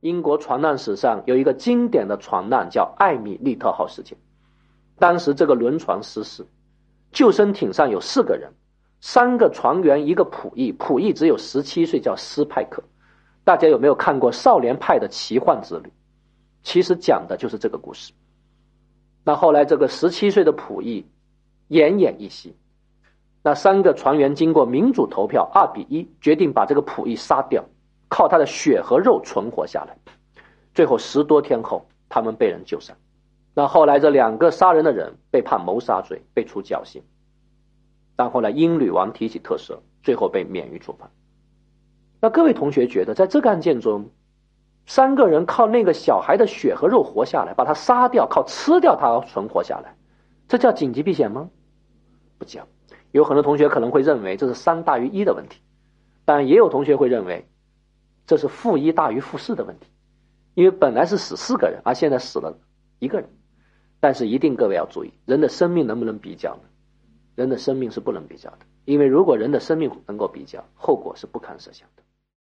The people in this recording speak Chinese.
英国船难史上有一个经典的船难，叫艾米丽特号事件。当时这个轮船失事，救生艇上有四个人，三个船员，一个仆役，仆役只有十七岁，叫斯派克。大家有没有看过《少年派的奇幻之旅》？其实讲的就是这个故事。那后来这个十七岁的仆役奄奄一息，那三个船员经过民主投票，二比一决定把这个仆役杀掉。靠他的血和肉存活下来，最后十多天后，他们被人救上。那后来这两个杀人的人被判谋杀罪，被处绞刑。但后来英女王提起特赦，最后被免于处罚。那各位同学觉得，在这个案件中，三个人靠那个小孩的血和肉活下来，把他杀掉，靠吃掉他而存活下来，这叫紧急避险吗？不叫。有很多同学可能会认为这是三大于一的问题，但也有同学会认为。这是负一大于负四的问题，因为本来是死四个人，而现在死了一个人。但是一定各位要注意，人的生命能不能比较呢？人的生命是不能比较的，因为如果人的生命能够比较，后果是不堪设想的。